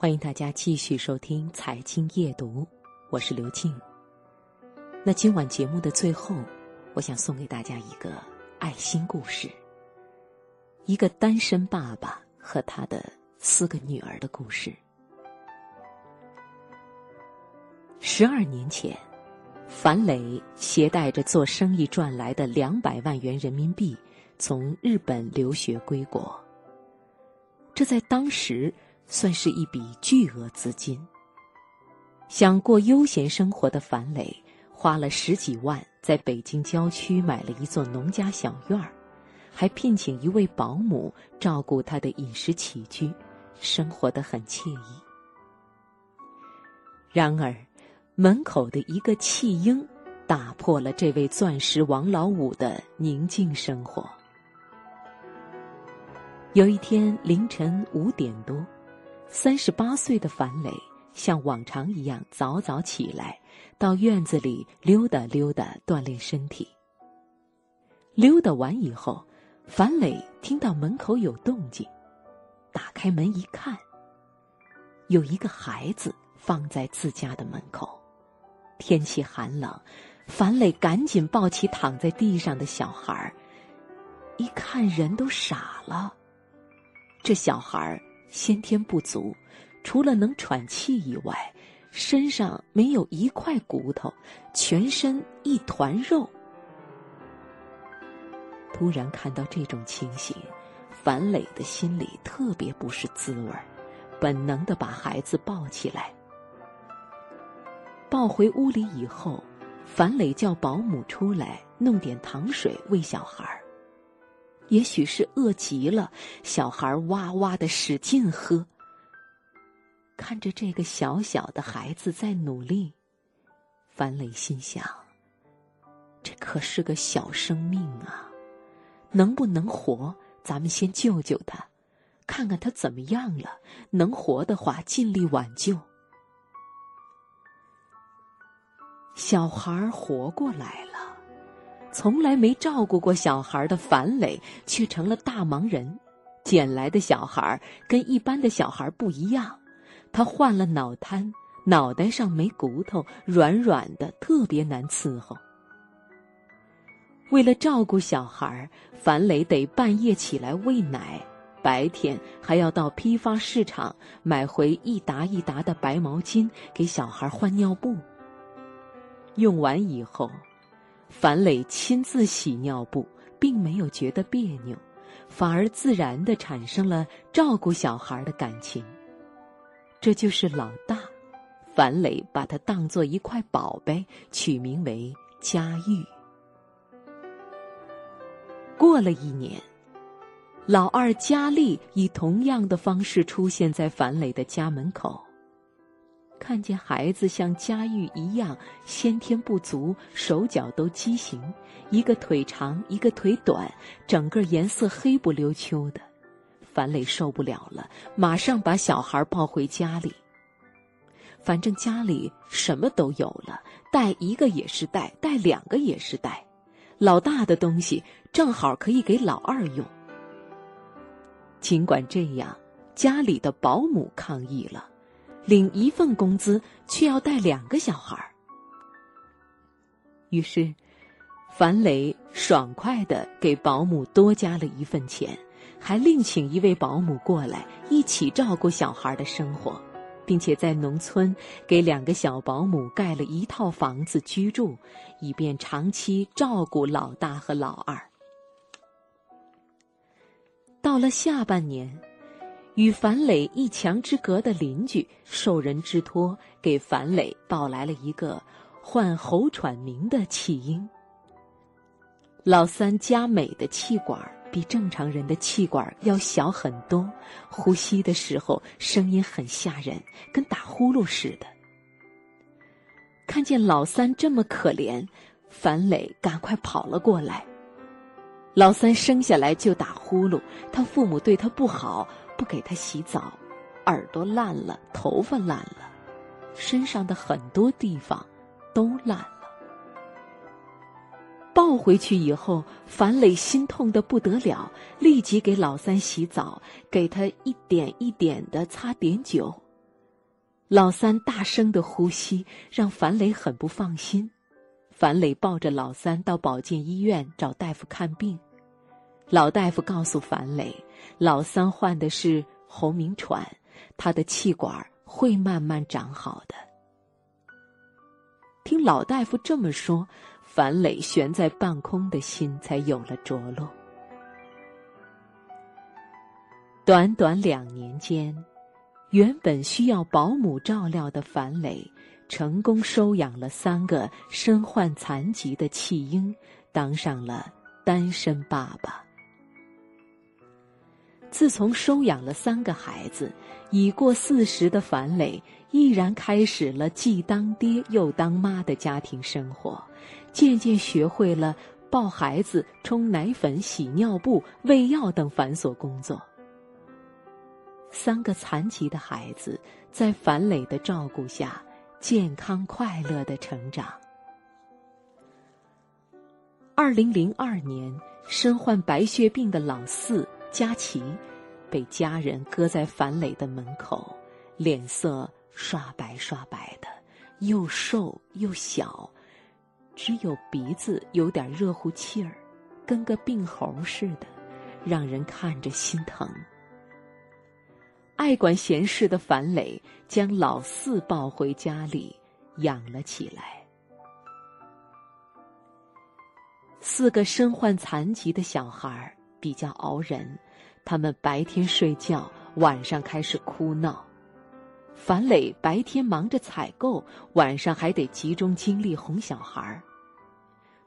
欢迎大家继续收听《财经夜读》，我是刘静。那今晚节目的最后，我想送给大家一个爱心故事——一个单身爸爸和他的四个女儿的故事。十二年前，樊磊携带着做生意赚来的两百万元人民币，从日本留学归国。这在当时。算是一笔巨额资金。想过悠闲生活的樊磊，花了十几万在北京郊区买了一座农家小院儿，还聘请一位保姆照顾他的饮食起居，生活的很惬意。然而，门口的一个弃婴，打破了这位钻石王老五的宁静生活。有一天凌晨五点多。三十八岁的樊磊像往常一样早早起来，到院子里溜达溜达锻炼身体。溜达完以后，樊磊听到门口有动静，打开门一看，有一个孩子放在自家的门口。天气寒冷，樊磊赶紧抱起躺在地上的小孩儿，一看人都傻了，这小孩儿。先天不足，除了能喘气以外，身上没有一块骨头，全身一团肉。突然看到这种情形，樊磊的心里特别不是滋味，本能的把孩子抱起来。抱回屋里以后，樊磊叫保姆出来弄点糖水喂小孩。也许是饿极了，小孩哇哇的使劲喝。看着这个小小的孩子在努力，樊磊心想：这可是个小生命啊，能不能活？咱们先救救他，看看他怎么样了。能活的话，尽力挽救。小孩活过来了。从来没照顾过小孩的樊磊，却成了大忙人。捡来的小孩跟一般的小孩不一样，他患了脑瘫，脑袋上没骨头，软软的，特别难伺候。为了照顾小孩，樊磊得半夜起来喂奶，白天还要到批发市场买回一沓一沓的白毛巾给小孩换尿布。用完以后。樊磊亲自洗尿布，并没有觉得别扭，反而自然的产生了照顾小孩的感情。这就是老大，樊磊把他当做一块宝贝，取名为佳玉。过了一年，老二佳丽以同样的方式出现在樊磊的家门口。看见孩子像佳玉一样先天不足，手脚都畸形，一个腿长，一个腿短，整个颜色黑不溜秋的，樊磊受不了了，马上把小孩抱回家里。反正家里什么都有了，带一个也是带，带两个也是带，老大的东西正好可以给老二用。尽管这样，家里的保姆抗议了。领一份工资，却要带两个小孩儿。于是，樊磊爽快的给保姆多加了一份钱，还另请一位保姆过来一起照顾小孩的生活，并且在农村给两个小保姆盖了一套房子居住，以便长期照顾老大和老二。到了下半年。与樊磊一墙之隔的邻居受人之托，给樊磊抱来了一个患喉喘鸣的弃婴。老三佳美的气管比正常人的气管要小很多，呼吸的时候声音很吓人，跟打呼噜似的。看见老三这么可怜，樊磊赶快跑了过来。老三生下来就打呼噜，他父母对他不好。不给他洗澡，耳朵烂了，头发烂了，身上的很多地方都烂了。抱回去以后，樊磊心痛的不得了，立即给老三洗澡，给他一点一点的擦碘酒。老三大声的呼吸让樊磊很不放心。樊磊抱着老三到保健医院找大夫看病。老大夫告诉樊磊，老三患的是喉鸣喘，他的气管会慢慢长好的。听老大夫这么说，樊磊悬在半空的心才有了着落。短短两年间，原本需要保姆照料的樊磊，成功收养了三个身患残疾的弃婴，当上了单身爸爸。自从收养了三个孩子，已过四十的樊磊毅然开始了既当爹又当妈的家庭生活，渐渐学会了抱孩子、冲奶粉、洗尿布、喂药等繁琐工作。三个残疾的孩子在樊磊的照顾下，健康快乐的成长。二零零二年，身患白血病的老四佳琪，被家人搁在樊磊的门口，脸色刷白刷白的，又瘦又小，只有鼻子有点热乎气儿，跟个病猴似的，让人看着心疼。爱管闲事的樊磊将老四抱回家里养了起来。四个身患残疾的小孩儿比较熬人，他们白天睡觉，晚上开始哭闹。樊磊白天忙着采购，晚上还得集中精力哄小孩儿。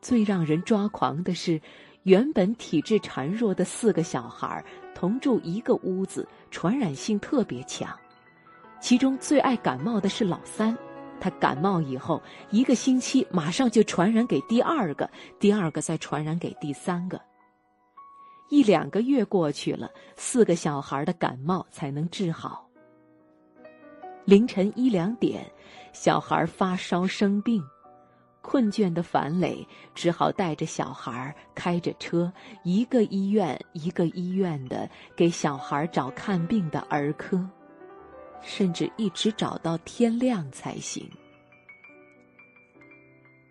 最让人抓狂的是，原本体质孱弱的四个小孩同住一个屋子。传染性特别强，其中最爱感冒的是老三。他感冒以后一个星期，马上就传染给第二个，第二个再传染给第三个。一两个月过去了，四个小孩的感冒才能治好。凌晨一两点，小孩发烧生病。困倦的樊磊只好带着小孩开着车，一个医院一个医院的给小孩找看病的儿科，甚至一直找到天亮才行。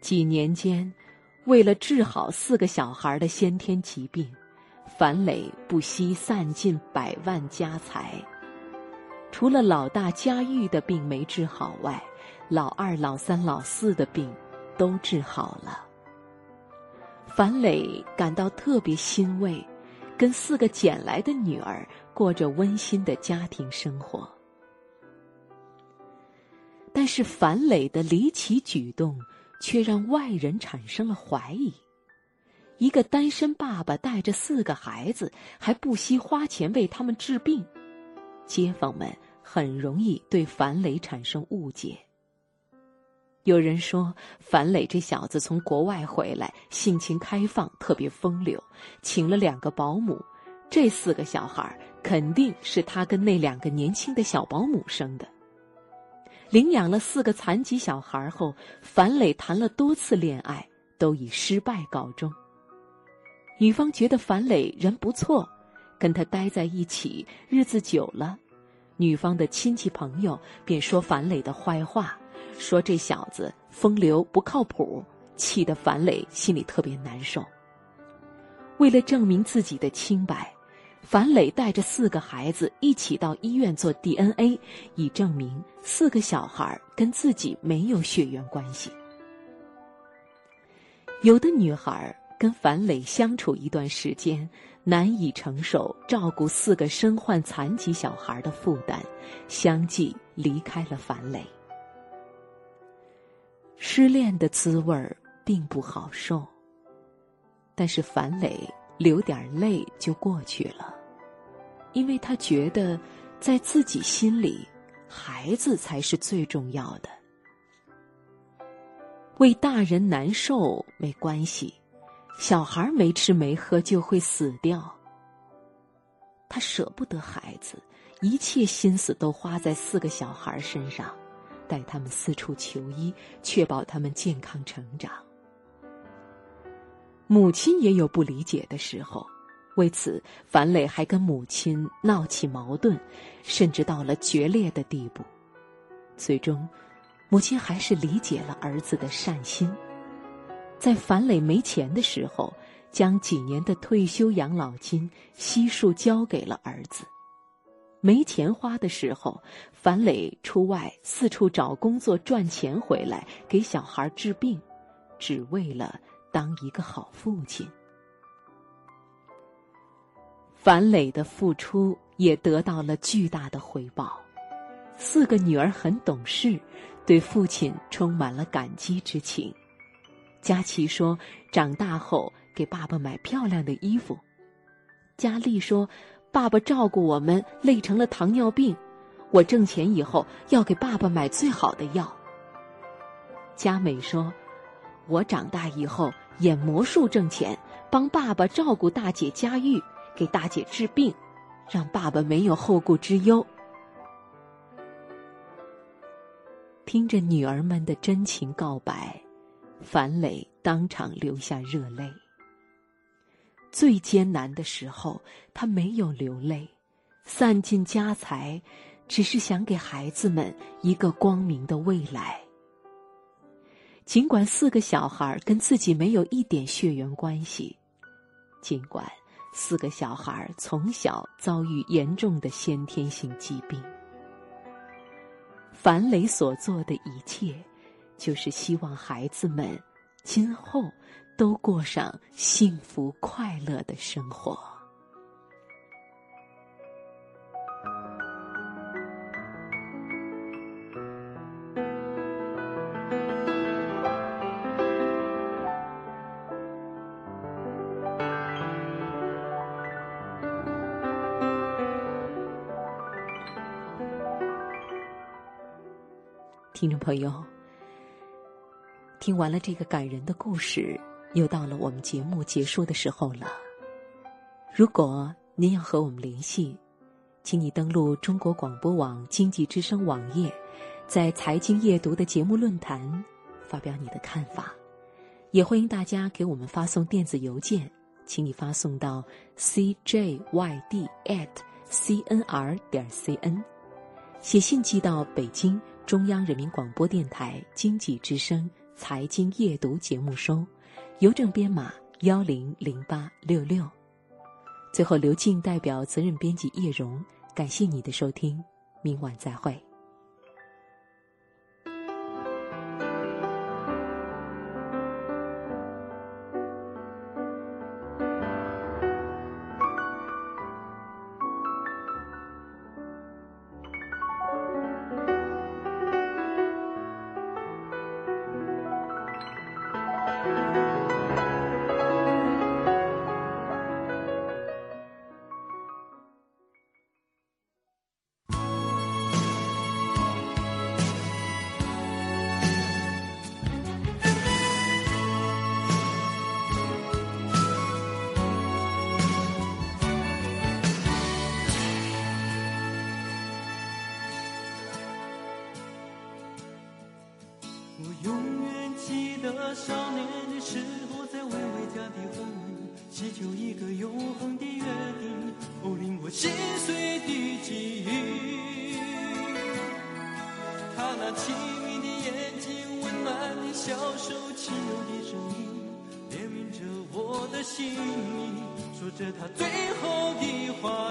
几年间，为了治好四个小孩的先天疾病，樊磊不惜散尽百万家财。除了老大佳玉的病没治好外，老二、老三、老四的病。都治好了。樊磊感到特别欣慰，跟四个捡来的女儿过着温馨的家庭生活。但是樊磊的离奇举动却让外人产生了怀疑：一个单身爸爸带着四个孩子，还不惜花钱为他们治病，街坊们很容易对樊磊产生误解。有人说，樊磊这小子从国外回来，性情开放，特别风流，请了两个保姆。这四个小孩肯定是他跟那两个年轻的小保姆生的。领养了四个残疾小孩后，樊磊谈了多次恋爱，都以失败告终。女方觉得樊磊人不错，跟他待在一起日子久了，女方的亲戚朋友便说樊磊的坏话。说这小子风流不靠谱，气得樊磊心里特别难受。为了证明自己的清白，樊磊带着四个孩子一起到医院做 DNA，以证明四个小孩跟自己没有血缘关系。有的女孩跟樊磊相处一段时间，难以承受照顾四个身患残疾小孩的负担，相继离开了樊磊。失恋的滋味并不好受，但是樊磊流点泪就过去了，因为他觉得在自己心里，孩子才是最重要的。为大人难受没关系，小孩没吃没喝就会死掉。他舍不得孩子，一切心思都花在四个小孩身上。带他们四处求医，确保他们健康成长。母亲也有不理解的时候，为此，樊磊还跟母亲闹起矛盾，甚至到了决裂的地步。最终，母亲还是理解了儿子的善心，在樊磊没钱的时候，将几年的退休养老金悉数交给了儿子。没钱花的时候，樊磊出外四处找工作赚钱回来给小孩治病，只为了当一个好父亲。樊磊的付出也得到了巨大的回报，四个女儿很懂事，对父亲充满了感激之情。佳琪说：“长大后给爸爸买漂亮的衣服。”佳丽说。爸爸照顾我们累成了糖尿病，我挣钱以后要给爸爸买最好的药。佳美说：“我长大以后演魔术挣钱，帮爸爸照顾大姐佳玉，给大姐治病，让爸爸没有后顾之忧。”听着女儿们的真情告白，樊磊当场流下热泪。最艰难的时候，他没有流泪，散尽家财，只是想给孩子们一个光明的未来。尽管四个小孩跟自己没有一点血缘关系，尽管四个小孩从小遭遇严重的先天性疾病，樊磊所做的一切，就是希望孩子们今后。都过上幸福快乐的生活。听众朋友，听完了这个感人的故事。又到了我们节目结束的时候了。如果您要和我们联系，请你登录中国广播网经济之声网页，在财经夜读的节目论坛发表你的看法。也欢迎大家给我们发送电子邮件，请你发送到 cjyd at cnr 点 cn，写信寄到北京中央人民广播电台经济之声财经夜读节目收。邮政编码幺零零八六六。最后，刘静代表责任编辑叶荣，感谢你的收听，明晚再会。少年的时候，在微微家的婚礼，祈求一个永恒的约定，哦，令我心碎的记忆。他那清明的眼睛，温暖的小手，轻柔的声音，怜悯着我的心，说着他最后的话。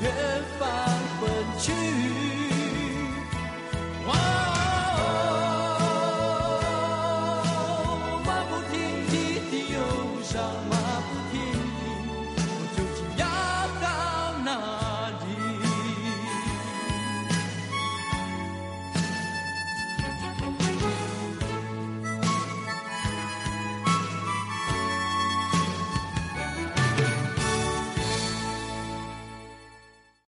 Yeah.